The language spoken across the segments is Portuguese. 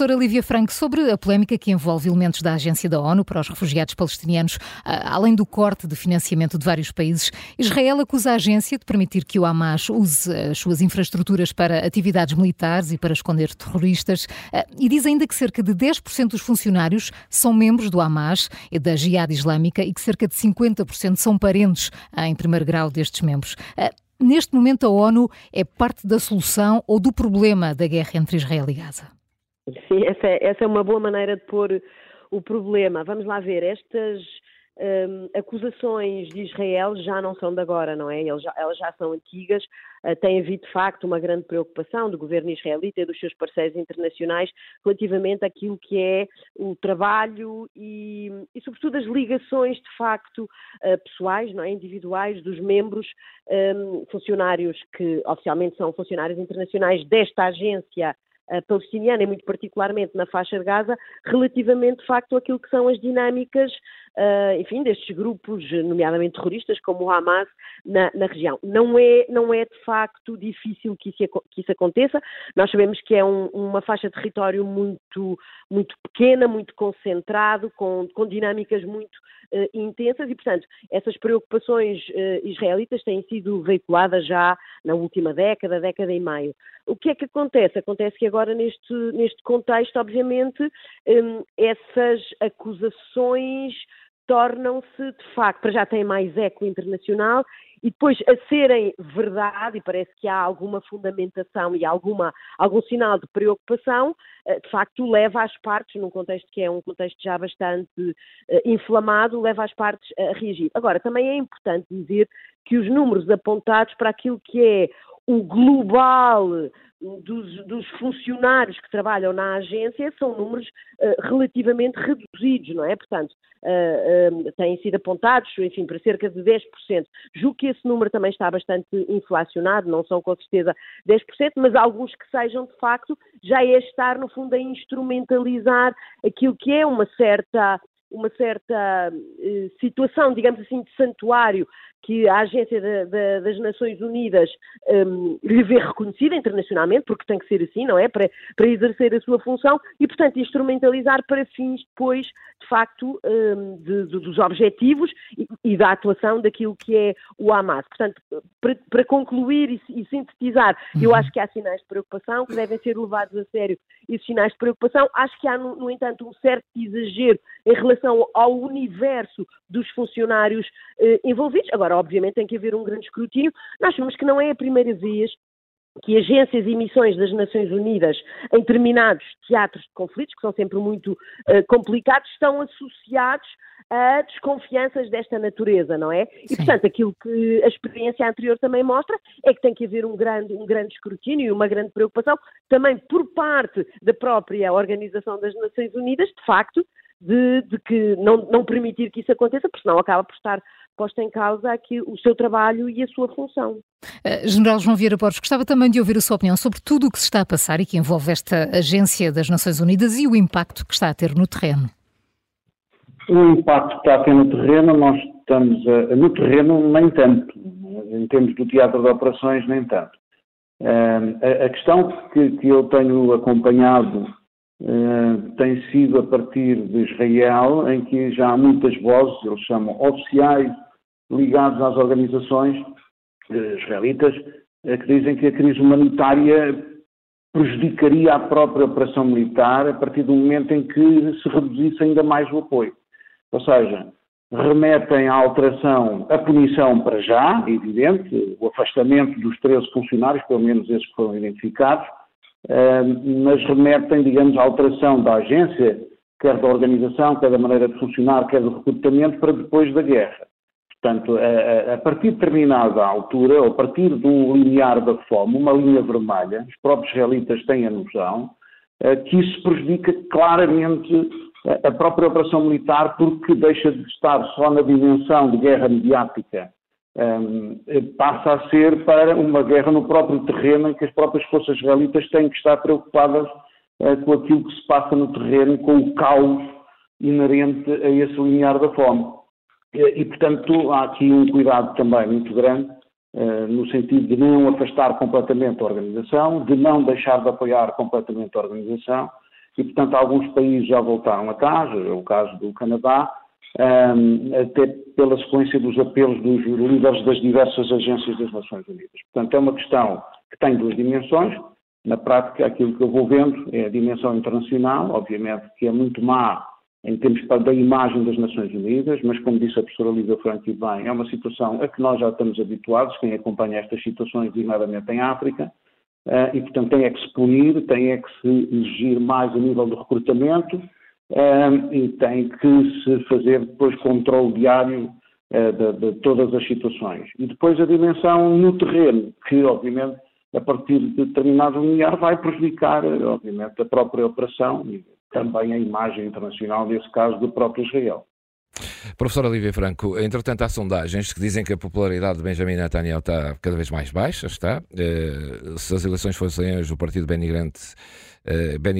Professora Lívia Franco, sobre a polémica que envolve elementos da Agência da ONU para os Refugiados Palestinianos, além do corte de financiamento de vários países, Israel acusa a agência de permitir que o Hamas use as suas infraestruturas para atividades militares e para esconder terroristas, e diz ainda que cerca de 10% dos funcionários são membros do Hamas e da Jihad Islâmica e que cerca de 50% são parentes em primeiro grau destes membros. Neste momento, a ONU é parte da solução ou do problema da guerra entre Israel e Gaza? Sim, essa é, essa é uma boa maneira de pôr o problema. Vamos lá ver, estas um, acusações de Israel já não são de agora, não é? Elas já, elas já são antigas. Uh, tem havido, de facto, uma grande preocupação do governo israelita e dos seus parceiros internacionais relativamente àquilo que é o trabalho e, e sobretudo, as ligações, de facto, uh, pessoais, não é? individuais dos membros, um, funcionários que oficialmente são funcionários internacionais desta agência palestiniana e muito particularmente na faixa de Gaza, relativamente de facto àquilo que são as dinâmicas, enfim, destes grupos, nomeadamente terroristas, como o Hamas, na, na, região. Não é, não é de facto difícil que isso, que isso aconteça. Nós sabemos que é um, uma faixa de território muito, muito pequena, muito concentrado, com, com dinâmicas muito uh, intensas e, portanto, essas preocupações uh, israelitas têm sido veiculadas já na última década, década e meio. O que é que acontece? Acontece que agora, neste, neste contexto, obviamente, um, essas acusações tornam-se, de facto, para já têm mais eco internacional e depois a serem verdade, e parece que há alguma fundamentação e alguma, algum sinal de preocupação, eh, de facto leva as partes, num contexto que é um contexto já bastante uh, inflamado, leva as partes a reagir. Agora, também é importante dizer que os números apontados para aquilo que é o global dos, dos, funcionários que trabalham na agência são números uh, relativamente reduzidos, não é? Portanto, uh, uh, têm sido apontados, enfim, para cerca de 10%. Julgo que esse número também está bastante inflacionado, não são com certeza 10%, mas alguns que sejam, de facto, já é estar, no fundo, a instrumentalizar aquilo que é uma certa uma certa eh, situação, digamos assim, de santuário que a Agência das Nações Unidas um, lhe vê reconhecida internacionalmente, porque tem que ser assim, não é? Para, para exercer a sua função e, portanto, instrumentalizar para fins depois, de facto, um, de, de, dos objetivos e, e, da atuação daquilo que é o Hamas. Portanto, para, para concluir e, e sintetizar, uhum. eu acho que há sinais de preocupação que devem ser levados a sério esses sinais de preocupação. Acho que há, no, no entanto, um certo exagero em relação ao universo dos funcionários eh, envolvidos. Agora, obviamente, tem que haver um grande escrutínio. Nós sabemos que não é a primeira vez que agências e missões das Nações Unidas em determinados teatros de conflitos, que são sempre muito uh, complicados, estão associados a desconfianças desta natureza, não é? E, Sim. portanto, aquilo que a experiência anterior também mostra é que tem que haver um grande, um grande escrutínio e uma grande preocupação também por parte da própria Organização das Nações Unidas, de facto, de, de que não, não permitir que isso aconteça, porque senão acaba por estar posta em causa aqui o seu trabalho e a sua função. Uh, General João Vieira Borges, gostava também de ouvir a sua opinião sobre tudo o que se está a passar e que envolve esta agência das Nações Unidas e o impacto que está a ter no terreno. O impacto que está a ter no terreno, nós estamos a, no terreno nem tanto, em termos do teatro de operações, nem tanto. A, a, questão que, que eu tenho acompanhado Uh, tem sido a partir de Israel, em que já há muitas vozes, eles chamam oficiais, ligados às organizações uh, israelitas, uh, que dizem que a crise humanitária prejudicaria a própria operação militar a partir do momento em que se reduzisse ainda mais o apoio. Ou seja, remetem à alteração, a punição para já, evidente, o afastamento dos 13 funcionários, pelo menos esses que foram identificados, mas remetem, digamos, à alteração da agência, quer da organização, quer da maneira de funcionar, quer do recrutamento, para depois da guerra. Portanto, a, a partir de determinada altura, ou a partir de um limiar da fome, uma linha vermelha, os próprios israelitas têm a noção eh, que isso prejudica claramente a própria operação militar, porque deixa de estar só na dimensão de guerra mediática um, passa a ser para uma guerra no próprio terreno em que as próprias forças israelitas têm que estar preocupadas uh, com aquilo que se passa no terreno, com o caos inerente a esse limiar da fome. E, e, portanto, há aqui um cuidado também muito grande uh, no sentido de não afastar completamente a organização, de não deixar de apoiar completamente a organização, e, portanto, alguns países já voltaram atrás, é o caso do Canadá, um, até pela sequência dos apelos dos líderes das diversas agências das Nações Unidas. Portanto, é uma questão que tem duas dimensões. Na prática, aquilo que eu vou vendo é a dimensão internacional, obviamente que é muito má em termos da imagem das Nações Unidas, mas como disse a professora Lívia Franco bem, é uma situação a que nós já estamos habituados, quem acompanha estas situações, designadamente em África, uh, e portanto tem é que se punir, tem é que se exigir mais a nível de recrutamento, e tem que se fazer depois controle diário uh, de, de, todas as situações. E depois a dimensão no terreno, que obviamente a partir de determinado limiar vai prejudicar, obviamente, a própria operação e também a imagem internacional, nesse caso, do próprio Israel. Professora Lívia Franco, entretanto há sondagens que dizem que a popularidade de Benjamin Netanyahu está cada vez mais baixa, está. Eh, se as eleições fossem hoje, o partido Benny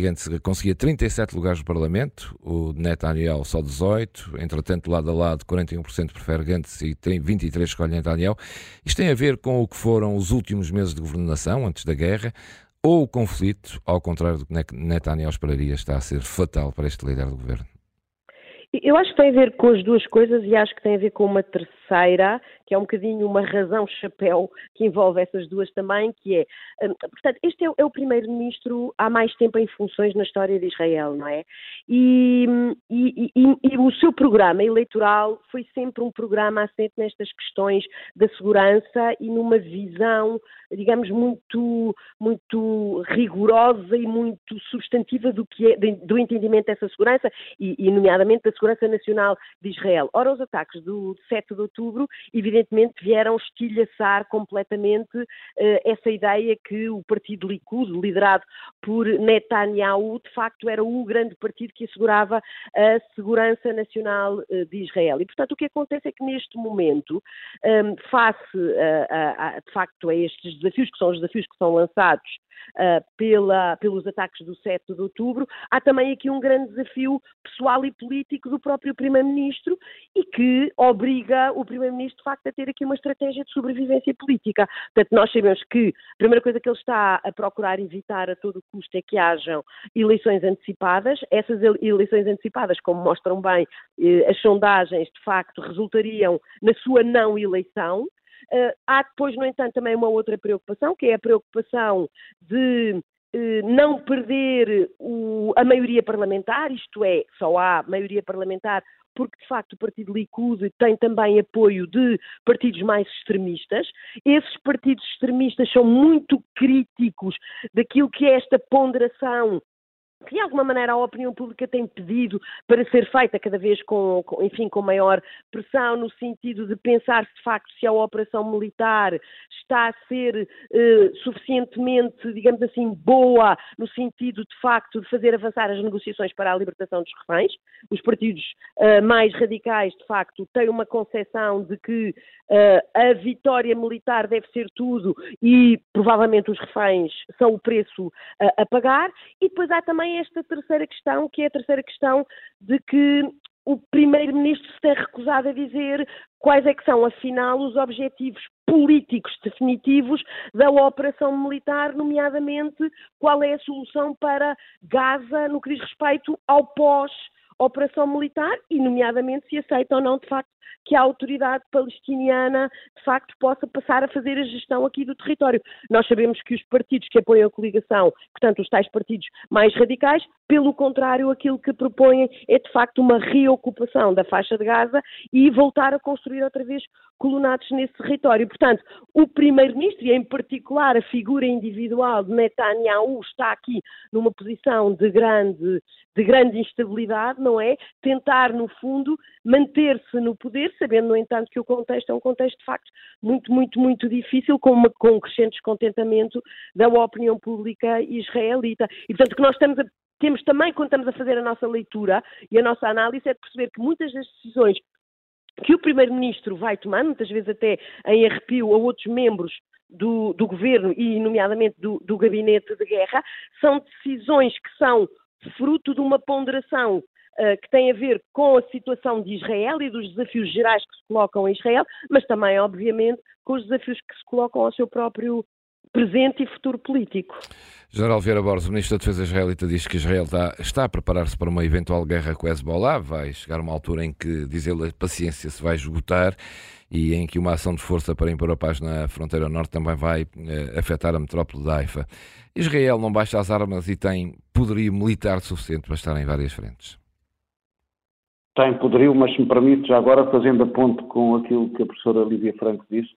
Gantz conseguia 37 lugares no Parlamento, o Netanyahu só 18, entretanto lado a lado 41% prefere Gantz e tem 23 escolhe Netanyahu. Isto tem a ver com o que foram os últimos meses de governação, antes da guerra, ou o conflito, ao contrário do que Netanyahu esperaria, está a ser fatal para este líder do governo? Eu acho que tem a ver com as duas coisas e acho que tem a ver com uma terceira, que é um bocadinho uma razão chapéu que envolve essas duas também, que é, hum, portanto, este é, é o primeiro-ministro há mais tempo em funções na história de Israel, não é? E, e, e, e, o seu programa eleitoral foi sempre um programa assente nestas questões da segurança e numa visão, digamos, muito, muito rigorosa e muito substantiva do que é, do entendimento dessa segurança e nomeadamente da segurança nacional de Israel. Ora, os ataques do 7 de outubro, evidentemente, vieram estilhaçar completamente uh, essa ideia que o partido Likud, liderado por Netanyahu, de facto era o grande partido que assegurava a segurança nacional uh, de Israel. E, portanto, o que acontece é que neste momento, ehm, face a, a, de facto a estes desafios, que são os desafios que são lançados pela, pelos ataques do 7 de outubro, há também aqui um grande desafio pessoal e político do próprio Primeiro-Ministro e que obriga o Primeiro-Ministro, de facto, a ter aqui uma estratégia de sobrevivência política. Portanto, nós sabemos que a primeira coisa que ele está a procurar evitar a todo custo é que hajam eleições antecipadas. Essas eleições antecipadas, como mostram bem eh, as sondagens, de facto, resultariam na sua não eleição. Uh, há depois, no entanto, também uma outra preocupação, que é a preocupação de uh, não perder o, a maioria parlamentar, isto é, só há maioria parlamentar porque de facto o Partido Likud tem também apoio de partidos mais extremistas. Esses partidos extremistas são muito críticos daquilo que é esta ponderação que de alguma maneira a opinião pública tem pedido para ser feita cada vez com, com, enfim, com maior pressão, no sentido de pensar de facto se a operação militar está a ser eh, suficientemente, digamos assim, boa, no sentido de facto de fazer avançar as negociações para a libertação dos reféns. Os partidos eh, mais radicais, de facto, têm uma concepção de que eh, a vitória militar deve ser tudo e provavelmente os reféns são o preço a pagar. E depois há também também esta terceira questão, que é a terceira questão de que o Primeiro-Ministro se tem recusado a dizer quais é que são, afinal, os objetivos políticos definitivos da operação militar, nomeadamente qual é a solução para Gaza no que diz respeito ao pós-operação militar e, nomeadamente, se aceita ou não, de facto, que a autoridade palestiniana, de facto, possa passar a fazer a gestão aqui do território. Nós sabemos que os partidos que apoiam a coligação, portanto, os tais partidos mais radicais, pelo contrário, aquilo que propõem é, de facto, uma reocupação da faixa de Gaza e voltar a construir outra vez colonatos nesse território. Portanto, o primeiro-ministro, e em particular a figura individual de Netanyahu, está aqui numa posição de grande, de grande instabilidade, não é? Tentar, no fundo, manter-se no poder, sabendo, no entanto, que o contexto é um contexto de facto muito, muito, muito difícil, com, uma, com um crescente descontentamento da opinião pública israelita. E, portanto, o que nós estamos a temos também, quando estamos a fazer a nossa leitura e a nossa análise, é de perceber que muitas das decisões que o Primeiro-Ministro vai tomando, muitas vezes até em arrepio a outros membros do, do governo e, nomeadamente, do, do, gabinete de guerra, são decisões que são fruto de uma ponderação que tem a ver com a situação de Israel e dos desafios gerais que se colocam a Israel, mas também, obviamente, com os desafios que se colocam ao seu próprio presente e futuro político. General Vieira Borges, o Ministro da Defesa israelita, diz que Israel está, está a preparar-se para uma eventual guerra com Hezbollah. Vai chegar uma altura em que, diz ele, a paciência se vai esgotar e em que uma ação de força para impor a paz na fronteira norte também vai eh, afetar a metrópole de Haifa. Israel não baixa as armas e tem poderio militar suficiente para estar em várias frentes. Tem poderio, mas se me já agora fazendo a ponte com aquilo que a professora Lívia Franco disse,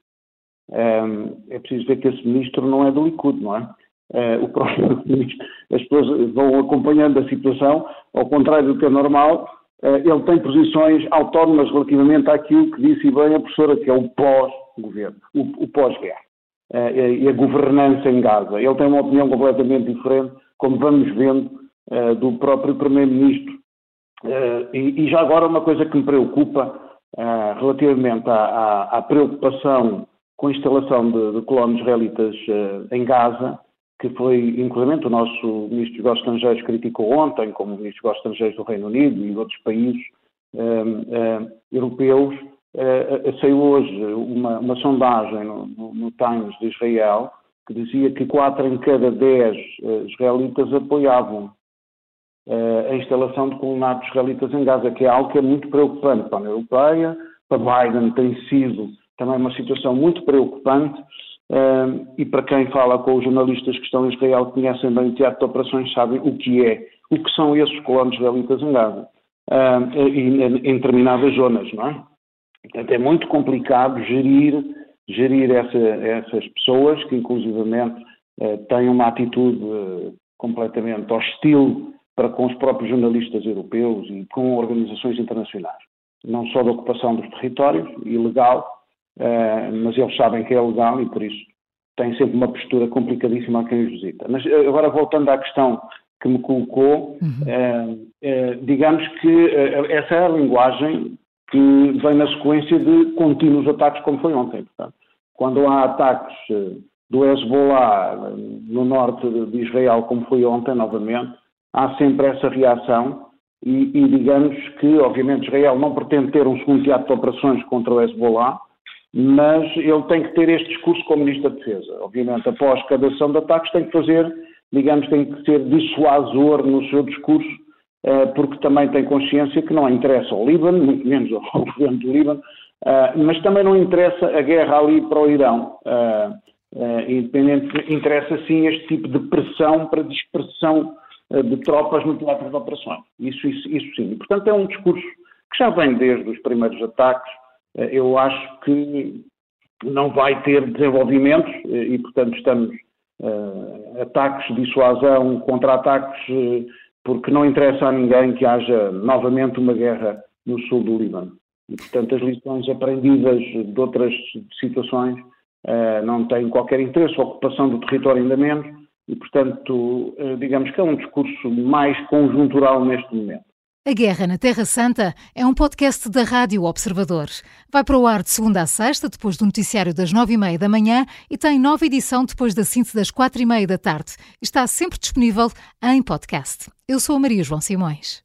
é preciso ver que esse ministro não é do Likud, não é? Eh, o próprio ministro, as pessoas vão acompanhando a situação, ao contrário do que é normal, eh, ele tem posições autónomas relativamente àquilo que disse bem a professora, que é o pós-governo, o, o pós-guerra eh, e a governança em Gaza. Ele tem uma opinião completamente diferente, como vamos vendo, do próprio Primeiro-Ministro. E, já agora uma coisa que me preocupa relativamente à, à, à preocupação com a instalação de, de colonos israelitas uh, em Gaza, que foi, inclusive, o nosso Ministro dos Negócios Estrangeiros criticou ontem, como o Ministro dos Negócios Estrangeiros do Reino Unido e outros países uh, uh, europeus, saiu hoje uma, uma sondagem no, no, no, Times de Israel que dizia que 4 em cada 10 israelitas apoiavam a instalação de colonatos israelitas em Gaza, que é algo que é muito preocupante para a União Europeia, para Biden tem sido também uma situação muito preocupante uh, e para quem fala com os jornalistas que estão em Israel, conhecem bem o teatro de operações, sabem o que é, o que são esses colonos israelitas em Gaza, em determinadas zonas, não é? Portanto, é muito complicado gerir, gerir essa, essas pessoas que, inclusivamente, uh, têm uma atitude completamente hostil para com os próprios jornalistas europeus e com organizações internacionais. Não só da ocupação dos territórios, ilegal, uh, mas eles sabem que é legal e por isso têm sempre uma postura complicadíssima a quem os visita. Mas agora voltando à questão que me colocou, uhum. uh, digamos que essa é a linguagem que vem na sequência de contínuos ataques como foi ontem. Portanto, quando há ataques do Hezbollah no norte de Israel, como foi ontem novamente, há sempre essa reação e, e, digamos que, obviamente, Israel não pretende ter um segundo teatro de operações contra o Hezbollah, mas ele tem que ter este discurso como Ministro da Defesa. Obviamente, após cada ação de ataques, tem que fazer, digamos, tem que ser dissuasor no seu discurso, eh, porque também tem consciência que não interessa ao Líbano, muito menos ao governo do Líbano, eh, mas também não interessa a guerra ali para o Irão. Eh, independente, interessa sim este tipo de pressão para dispersão de tropas no teatro de operações. Isso, isso, isso sim. E, portanto, é um discurso que já vem desde os primeiros ataques, eu acho que não vai ter desenvolvimentos e, portanto, estamos uh, ataques, dissuasão, contra-ataques, uh, porque não interessa a ninguém que haja novamente uma guerra no sul do Líbano. E, portanto, as lições aprendidas de outras situações uh, não têm qualquer interesse, a ocupação do território ainda menos, e, portanto, digamos que é um discurso mais conjuntural neste momento. A Guerra na Terra Santa é um podcast da Rádio Observador. Vai para o ar de segunda a sexta, depois do noticiário das nove e meia da manhã e tem nova edição depois da síntese das quatro e meia da tarde. Está sempre disponível em podcast. Eu sou a Maria João Simões.